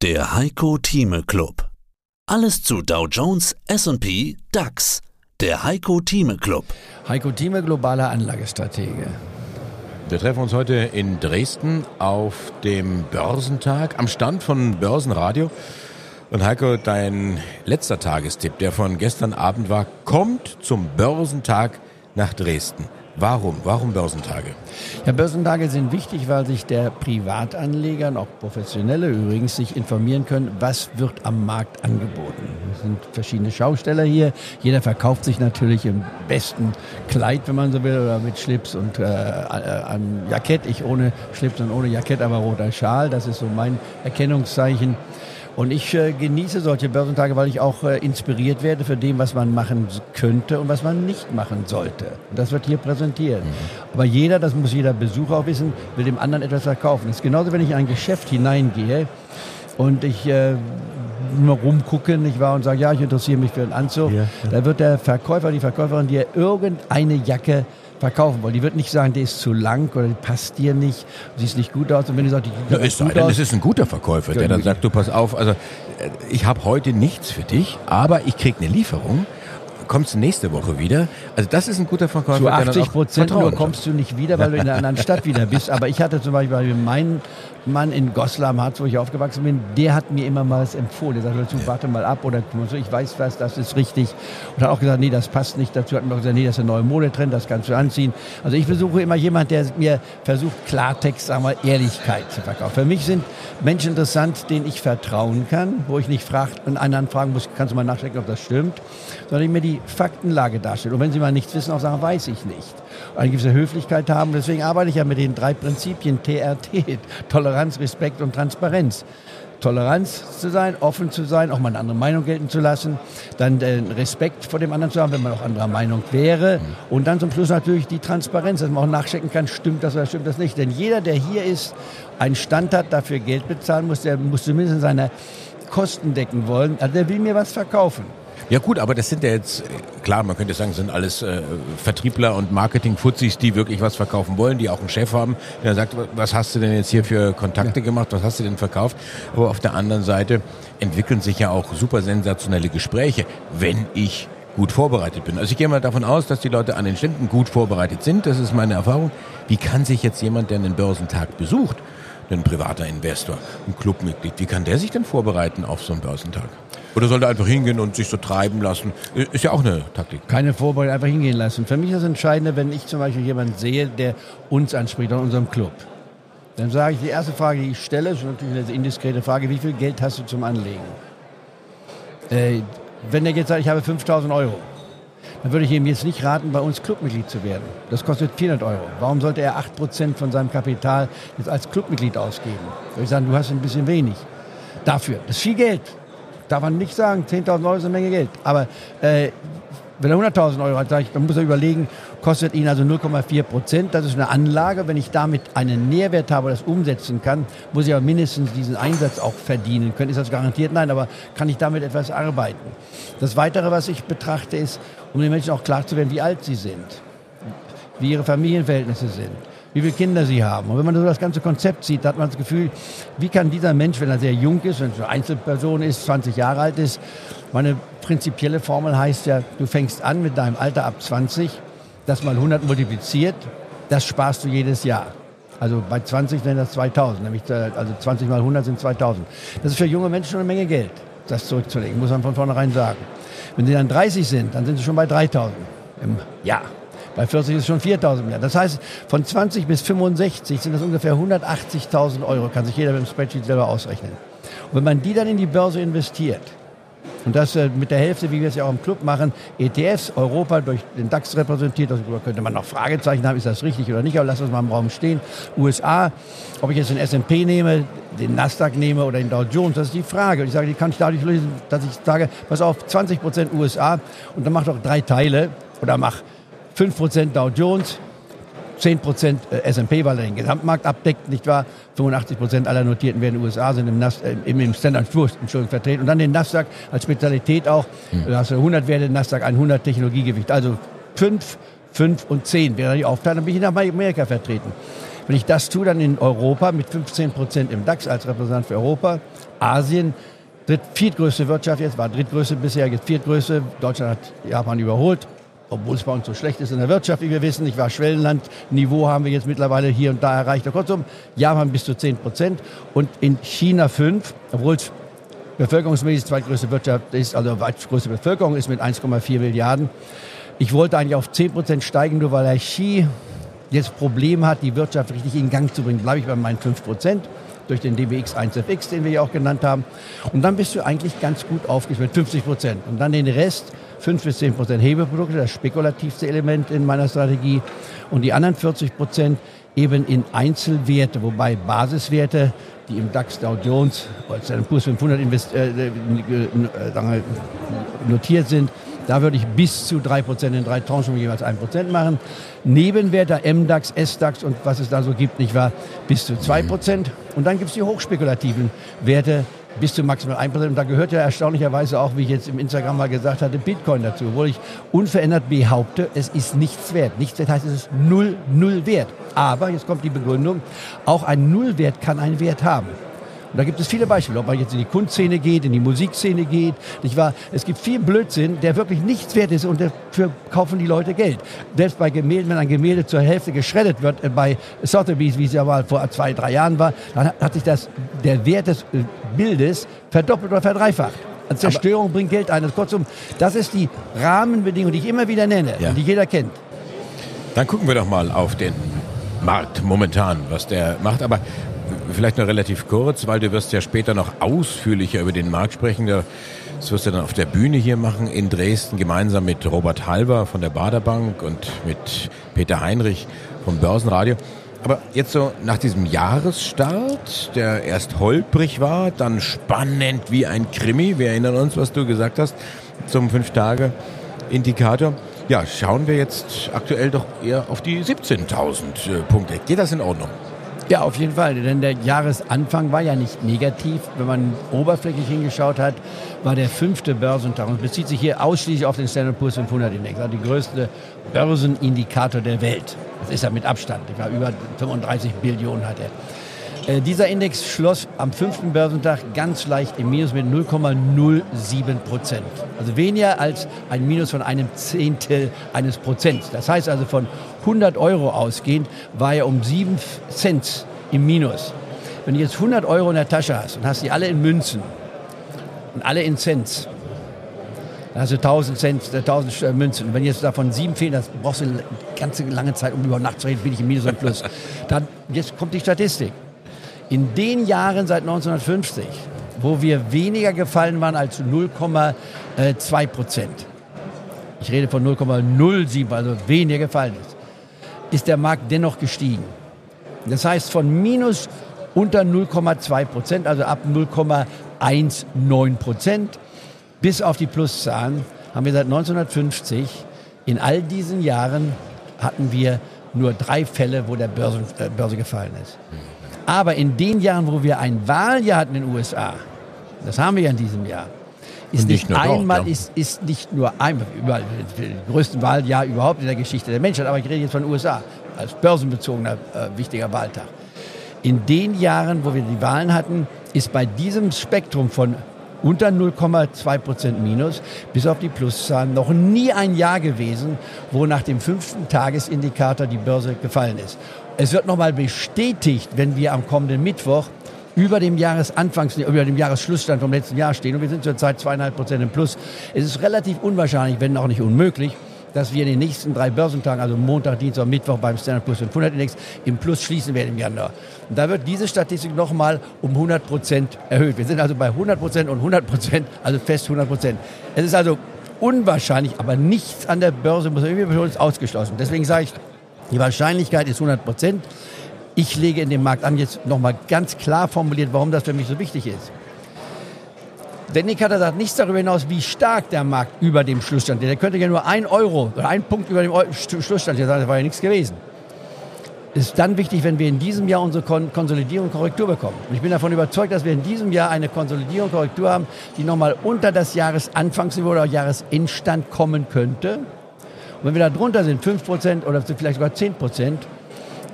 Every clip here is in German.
Der Heiko Thieme Club. Alles zu Dow Jones, S&P, DAX. Der Heiko Thieme Club. Heiko Thieme, globaler Anlagestratege. Wir treffen uns heute in Dresden auf dem Börsentag am Stand von Börsenradio. Und Heiko, dein letzter Tagestipp, der von gestern Abend war, kommt zum Börsentag nach Dresden. Warum? Warum Börsentage? Ja, Börsentage sind wichtig, weil sich der Privatanleger und auch Professionelle übrigens sich informieren können, was wird am Markt angeboten. Es sind verschiedene Schausteller hier. Jeder verkauft sich natürlich im besten Kleid, wenn man so will, oder mit Schlips und äh, äh einem Jackett. Ich ohne Schlips und ohne Jackett, aber roter Schal. Das ist so mein Erkennungszeichen. Und ich äh, genieße solche Börsentage, weil ich auch äh, inspiriert werde für dem, was man machen könnte und was man nicht machen sollte. Und das wird hier präsentiert. Mhm. Aber jeder, das muss jeder Besucher auch wissen, will dem anderen etwas verkaufen. Das ist genauso, wenn ich in ein Geschäft hineingehe und ich äh, nur rumgucke, nicht wahr, und sage, ja, ich interessiere mich für einen Anzug. Ja, ja. Da wird der Verkäufer, die Verkäuferin dir irgendeine Jacke verkaufen wollen. Die wird nicht sagen, der ist zu lang oder die passt dir nicht, siehst nicht gut aus. Und wenn du sagst, die ja, ist gut denn, aus, es ist ein guter Verkäufer, der dann sagt, du pass auf, also äh, ich habe heute nichts für dich, aber ich krieg eine Lieferung kommst du nächste Woche wieder. Also das ist ein guter Verkäufer. Zu 80 Prozent nur kommst du nicht wieder, weil du in einer anderen Stadt wieder bist. Aber ich hatte zum Beispiel meinen Mann in Goslar Harz, wo ich aufgewachsen bin, der hat mir immer mal was empfohlen. Der sagte, warte mal ab oder so, ich weiß was, das ist richtig. Und hat auch gesagt, nee, das passt nicht dazu. Hat mir auch gesagt, nee, das ist ein neuer Modetrend, das kannst du anziehen. Also ich versuche immer jemand, der mir versucht, Klartext, sagen wir, Ehrlichkeit zu verkaufen. Für mich sind Menschen interessant, denen ich vertrauen kann, wo ich nicht frag, einen anderen fragen muss, kannst du mal nachchecken, ob das stimmt, sondern ich mir die Faktenlage darstelle. Und wenn sie mal nichts wissen, auch sagen, weiß ich nicht. Eine gewisse Höflichkeit haben. Deswegen arbeite ich ja mit den drei Prinzipien TRT, Toleranz, Respekt und Transparenz. Toleranz zu sein, offen zu sein, auch mal eine andere Meinung gelten zu lassen, dann den Respekt vor dem anderen zu haben, wenn man auch anderer Meinung wäre und dann zum Schluss natürlich die Transparenz, dass man auch nachchecken kann, stimmt das oder stimmt das nicht. Denn jeder, der hier ist, einen Stand hat, dafür Geld bezahlen muss, der muss zumindest seine Kosten decken wollen, also der will mir was verkaufen. Ja gut, aber das sind ja jetzt, klar, man könnte sagen, sind alles äh, Vertriebler und Marketing-Fuzis, die wirklich was verkaufen wollen, die auch einen Chef haben, der sagt, was hast du denn jetzt hier für Kontakte ja. gemacht, was hast du denn verkauft? Aber auf der anderen Seite entwickeln sich ja auch super sensationelle Gespräche, wenn ich gut vorbereitet bin. Also ich gehe mal davon aus, dass die Leute an den Ständen gut vorbereitet sind, das ist meine Erfahrung. Wie kann sich jetzt jemand, der einen Börsentag besucht, ein privater Investor, ein Clubmitglied, wie kann der sich denn vorbereiten auf so einen Börsentag? Oder soll er einfach hingehen und sich so treiben lassen? Ist ja auch eine Taktik. Keine Vorbereitung, einfach hingehen lassen. Für mich ist das Entscheidende, wenn ich zum Beispiel jemanden sehe, der uns anspricht an unserem Club. Dann sage ich, die erste Frage, die ich stelle, ist natürlich eine indiskrete Frage, wie viel Geld hast du zum Anlegen? Äh, wenn er jetzt sagt, ich habe 5000 Euro, dann würde ich ihm jetzt nicht raten, bei uns Clubmitglied zu werden. Das kostet 400 Euro. Warum sollte er 8% von seinem Kapital jetzt als Clubmitglied ausgeben? Würde ich sagen, du hast ein bisschen wenig. Dafür. Das ist viel Geld. Darf man nicht sagen, 10.000 Euro ist eine Menge Geld. Aber äh, wenn er 100.000 Euro hat, ich, dann muss er überlegen, kostet ihn also 0,4 Prozent. Das ist eine Anlage. Wenn ich damit einen Nährwert habe, das umsetzen kann, muss ich aber mindestens diesen Einsatz auch verdienen können. Ist das garantiert? Nein, aber kann ich damit etwas arbeiten? Das Weitere, was ich betrachte, ist, um den Menschen auch klar zu werden, wie alt sie sind, wie ihre Familienverhältnisse sind wie viele Kinder sie haben. Und wenn man so das ganze Konzept sieht, hat man das Gefühl, wie kann dieser Mensch, wenn er sehr jung ist, wenn er eine Einzelperson ist, 20 Jahre alt ist, meine prinzipielle Formel heißt ja, du fängst an mit deinem Alter ab 20, das mal 100 multipliziert, das sparst du jedes Jahr. Also bei 20 wären das 2000, nämlich äh, also 20 mal 100 sind 2000. Das ist für junge Menschen schon eine Menge Geld, das zurückzulegen, muss man von vornherein sagen. Wenn sie dann 30 sind, dann sind sie schon bei 3000 im Jahr. Bei 40 ist schon 4.000 mehr. Das heißt, von 20 bis 65 sind das ungefähr 180.000 Euro. Kann sich jeder mit dem Spreadsheet selber ausrechnen. Und wenn man die dann in die Börse investiert, und das äh, mit der Hälfte, wie wir es ja auch im Club machen, ETFs, Europa durch den DAX repräsentiert, darüber könnte man noch Fragezeichen haben, ist das richtig oder nicht, aber lassen wir es mal im Raum stehen. USA, ob ich jetzt den S&P nehme, den Nasdaq nehme oder den Dow Jones, das ist die Frage. Und ich sage, die kann ich dadurch lösen, dass ich sage, pass auf, 20 Prozent USA und dann mach doch drei Teile oder mach 5% Dow Jones, 10% S&P, weil er den Gesamtmarkt abdeckt, nicht wahr? 85% aller Notierten werden in den USA, sind im, Nas äh, im, im Standard Poor's vertreten. Und dann den Nasdaq als Spezialität auch. Mhm. Da hast du 100 Werte, Nasdaq 100 Technologiegewicht. Also 5, 5 und 10 wäre die Aufteilung. Dann bin ich nach Amerika vertreten. Wenn ich das tue, dann in Europa mit 15% im DAX als Repräsentant für Europa, Asien, dritt, viertgrößte Wirtschaft jetzt, war drittgrößte bisher, jetzt viertgrößte. Deutschland hat Japan überholt obwohl es bei uns so schlecht ist in der Wirtschaft, wie wir wissen. Ich war Schwellenlandniveau haben wir jetzt mittlerweile hier und da erreicht. Kurzum, Japan bis zu 10 Prozent und in China 5, obwohl es bevölkerungsmäßig zweitgrößte Wirtschaft ist, also größte Bevölkerung ist mit 1,4 Milliarden. Ich wollte eigentlich auf 10 Prozent steigen, nur weil der Xi jetzt Probleme hat, die Wirtschaft richtig in Gang zu bringen. Bleibe ich bei meinen 5 Prozent durch den DBX 1FX, den wir ja auch genannt haben. Und dann bist du eigentlich ganz gut aufgestellt mit 50 Prozent. Und dann den Rest 5 bis 10 Prozent Hebelprodukte, das spekulativste Element in meiner Strategie. Und die anderen 40 Prozent eben in Einzelwerte, wobei Basiswerte, die im DAX Dow Jones oder Standard 500 invest, äh, äh, äh, notiert sind, da würde ich bis zu 3% in drei Tranchen jeweils 1% machen. Nebenwerte, MDAX, SDAX und was es da so gibt, nicht wahr, bis zu 2%. Und dann gibt es die hochspekulativen Werte, bis zu maximal 1%. Und da gehört ja erstaunlicherweise auch, wie ich jetzt im Instagram mal gesagt hatte, Bitcoin dazu, obwohl ich unverändert behaupte, es ist nichts wert. Nichts wert heißt, es ist null, null wert. Aber, jetzt kommt die Begründung, auch ein Nullwert kann einen Wert haben. Und da gibt es viele Beispiele, ob man jetzt in die Kunstszene geht, in die Musikszene geht. Nicht wahr? Es gibt viel Blödsinn, der wirklich nichts wert ist und dafür kaufen die Leute Geld. Selbst bei Gemälden, wenn ein Gemälde zur Hälfte geschreddet wird, äh, bei Sotheby's, wie es ja mal vor zwei, drei Jahren war, dann hat sich das, der Wert des äh, Bildes verdoppelt oder verdreifacht. Zerstörung Aber bringt Geld ein. Also kurzum, das ist die Rahmenbedingung, die ich immer wieder nenne ja. und die jeder kennt. Dann gucken wir doch mal auf den Markt momentan, was der macht. Aber vielleicht noch relativ kurz, weil du wirst ja später noch ausführlicher über den Markt sprechen. Das wirst du dann auf der Bühne hier machen in Dresden gemeinsam mit Robert Halber von der Baderbank und mit Peter Heinrich vom Börsenradio. Aber jetzt so nach diesem Jahresstart, der erst holprig war, dann spannend wie ein Krimi. Wir erinnern uns, was du gesagt hast zum Fünf-Tage-Indikator. Ja, schauen wir jetzt aktuell doch eher auf die 17.000 äh, Punkte. Geht das in Ordnung? Ja, auf jeden Fall, denn der Jahresanfang war ja nicht negativ. Wenn man oberflächlich hingeschaut hat, war der fünfte Börsentag und bezieht sich hier ausschließlich auf den Standard Poor's 500 Index, also die größte Börsenindikator der Welt. Das ist ja mit Abstand. Über 35 Billionen hat er. Äh, dieser Index schloss am fünften Börsentag ganz leicht im Minus mit 0,07 Prozent. Also weniger als ein Minus von einem Zehntel eines Prozents. Das heißt also von 100 Euro ausgehend war er um 7 Cent im Minus. Wenn du jetzt 100 Euro in der Tasche hast und hast die alle in Münzen und alle in Cent, dann hast du 1000 Cent, 1000 äh, Münzen. Und wenn jetzt davon sieben fehlen, das brauchst du eine ganze lange Zeit, um über Nacht zu reden, bin ich im Minus und Plus. Dann, jetzt kommt die Statistik. In den Jahren seit 1950, wo wir weniger gefallen waren als 0,2 Prozent, ich rede von 0,07, also weniger gefallen ist, ist der Markt dennoch gestiegen. Das heißt von minus unter 0,2 Prozent, also ab 0,19 Prozent, bis auf die Pluszahlen haben wir seit 1950 in all diesen Jahren hatten wir nur drei Fälle, wo der Börse, äh, Börse gefallen ist. Aber in den Jahren, wo wir ein Wahljahr hatten in den USA, das haben wir ja in diesem Jahr, ist nicht, nicht einmal, dort, ja. ist, ist nicht nur einmal, überall, das größte Wahljahr überhaupt in der Geschichte der Menschheit, aber ich rede jetzt von den USA, als börsenbezogener äh, wichtiger Wahltag. In den Jahren, wo wir die Wahlen hatten, ist bei diesem Spektrum von unter 0,2 Prozent Minus bis auf die Pluszahlen noch nie ein Jahr gewesen, wo nach dem fünften Tagesindikator die Börse gefallen ist. Es wird nochmal bestätigt, wenn wir am kommenden Mittwoch über dem Jahresanfangs, über dem Jahresschlussstand vom letzten Jahr stehen. Und wir sind zurzeit zweieinhalb Prozent im Plus. Es ist relativ unwahrscheinlich, wenn auch nicht unmöglich, dass wir in den nächsten drei Börsentagen, also Montag, Dienstag Mittwoch beim Standard Plus 500 Index im Plus schließen werden im Januar. Und da wird diese Statistik nochmal um 100 Prozent erhöht. Wir sind also bei 100 Prozent und 100 Prozent, also fest 100 Prozent. Es ist also unwahrscheinlich, aber nichts an der Börse muss irgendwie ausgeschlossen. Deswegen sage ich, die Wahrscheinlichkeit ist 100 Prozent. Ich lege in dem Markt an, jetzt nochmal ganz klar formuliert, warum das für mich so wichtig ist. Der Indikator sagt nichts darüber hinaus, wie stark der Markt über dem Schlussstand ist. Der könnte ja nur ein Euro oder ein Punkt über dem Schlussstand sein, das war ja nichts gewesen. Es ist dann wichtig, wenn wir in diesem Jahr unsere Kon Konsolidierung, Korrektur bekommen. Und ich bin davon überzeugt, dass wir in diesem Jahr eine Konsolidierung, Korrektur haben, die nochmal unter das Jahresanfangsniveau oder Jahresendstand kommen könnte. Und wenn wir da drunter sind, 5% oder vielleicht sogar 10%,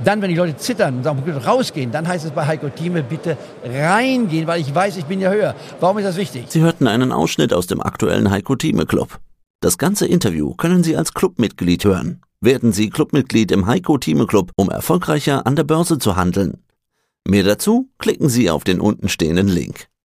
Dann, wenn die Leute zittern und sagen, rausgehen, dann heißt es bei Heiko Thieme, bitte reingehen, weil ich weiß, ich bin ja höher. Warum ist das wichtig? Sie hörten einen Ausschnitt aus dem aktuellen Heiko Thieme Club. Das ganze Interview können Sie als Clubmitglied hören. Werden Sie Clubmitglied im Heiko Thieme Club, um erfolgreicher an der Börse zu handeln. Mehr dazu klicken Sie auf den untenstehenden Link.